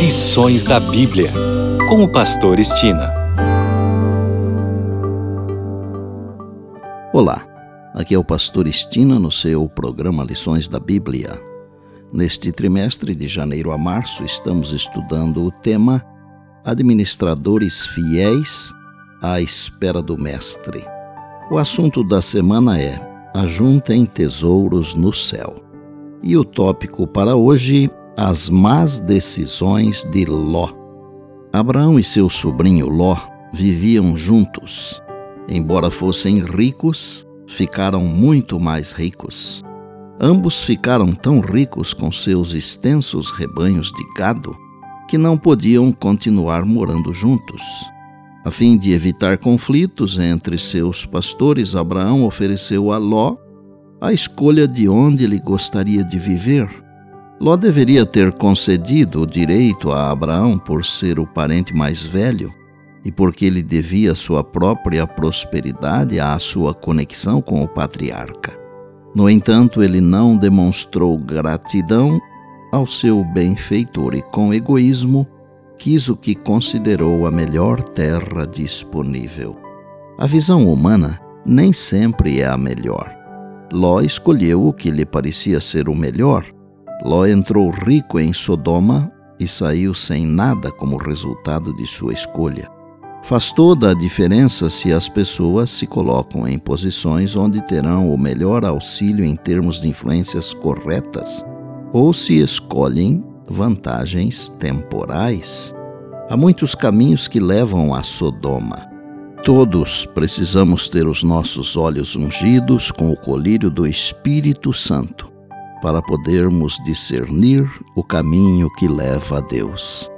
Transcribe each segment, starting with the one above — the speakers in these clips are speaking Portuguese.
Lições da Bíblia, com o Pastor Estina. Olá, aqui é o Pastor Estina no seu programa Lições da Bíblia. Neste trimestre, de janeiro a março, estamos estudando o tema Administradores Fiéis à Espera do Mestre. O assunto da semana é Ajuntem Tesouros no Céu. E o tópico para hoje as más decisões de Ló. Abraão e seu sobrinho Ló viviam juntos. Embora fossem ricos, ficaram muito mais ricos. Ambos ficaram tão ricos com seus extensos rebanhos de gado que não podiam continuar morando juntos. A fim de evitar conflitos entre seus pastores, Abraão ofereceu a Ló a escolha de onde ele gostaria de viver Ló deveria ter concedido o direito a Abraão por ser o parente mais velho e porque ele devia sua própria prosperidade à sua conexão com o patriarca. No entanto, ele não demonstrou gratidão ao seu benfeitor e, com egoísmo, quis o que considerou a melhor terra disponível. A visão humana nem sempre é a melhor. Ló escolheu o que lhe parecia ser o melhor Ló entrou rico em Sodoma e saiu sem nada como resultado de sua escolha. Faz toda a diferença se as pessoas se colocam em posições onde terão o melhor auxílio em termos de influências corretas ou se escolhem vantagens temporais. Há muitos caminhos que levam a Sodoma. Todos precisamos ter os nossos olhos ungidos com o colírio do Espírito Santo para podermos discernir o caminho que leva a Deus.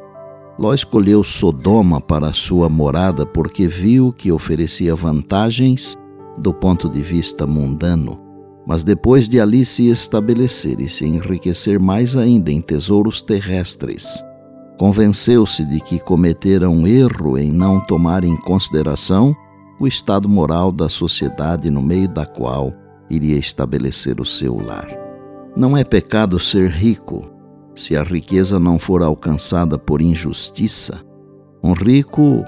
Ló escolheu Sodoma para sua morada porque viu que oferecia vantagens do ponto de vista mundano, mas depois de ali se estabelecer e se enriquecer mais ainda em tesouros terrestres, convenceu-se de que cometera um erro em não tomar em consideração o estado moral da sociedade no meio da qual iria estabelecer o seu lar. Não é pecado ser rico se a riqueza não for alcançada por injustiça. Um rico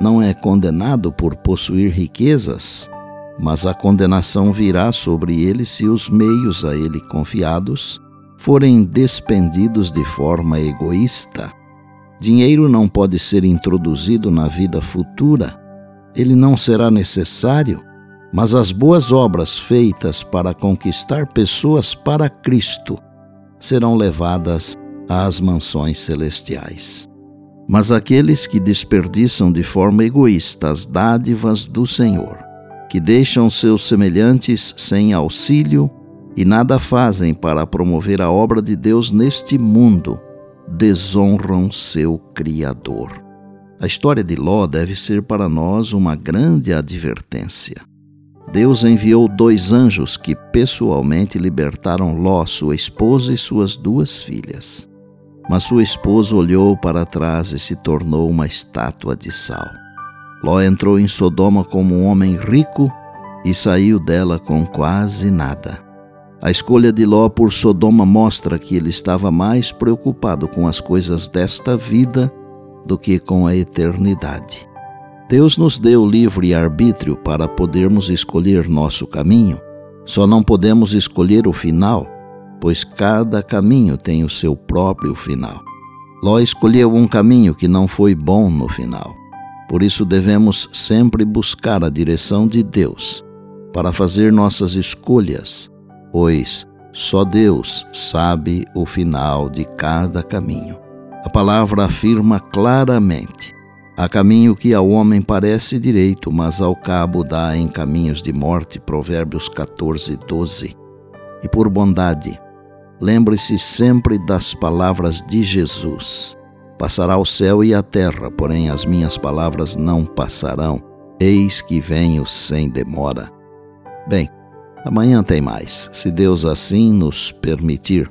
não é condenado por possuir riquezas, mas a condenação virá sobre ele se os meios a ele confiados forem despendidos de forma egoísta. Dinheiro não pode ser introduzido na vida futura. Ele não será necessário mas as boas obras feitas para conquistar pessoas para Cristo serão levadas às mansões celestiais. Mas aqueles que desperdiçam de forma egoísta as dádivas do Senhor, que deixam seus semelhantes sem auxílio e nada fazem para promover a obra de Deus neste mundo, desonram seu Criador. A história de Ló deve ser para nós uma grande advertência. Deus enviou dois anjos que pessoalmente libertaram Ló, sua esposa e suas duas filhas. Mas sua esposa olhou para trás e se tornou uma estátua de sal. Ló entrou em Sodoma como um homem rico e saiu dela com quase nada. A escolha de Ló por Sodoma mostra que ele estava mais preocupado com as coisas desta vida do que com a eternidade. Deus nos deu livre arbítrio para podermos escolher nosso caminho. Só não podemos escolher o final, pois cada caminho tem o seu próprio final. Ló escolheu um caminho que não foi bom no final. Por isso devemos sempre buscar a direção de Deus para fazer nossas escolhas, pois só Deus sabe o final de cada caminho. A palavra afirma claramente Há caminho que ao homem parece direito, mas ao cabo dá em caminhos de morte. Provérbios 14, 12. E por bondade, lembre-se sempre das palavras de Jesus. Passará o céu e a terra, porém as minhas palavras não passarão. Eis que venho sem demora. Bem, amanhã tem mais, se Deus assim nos permitir.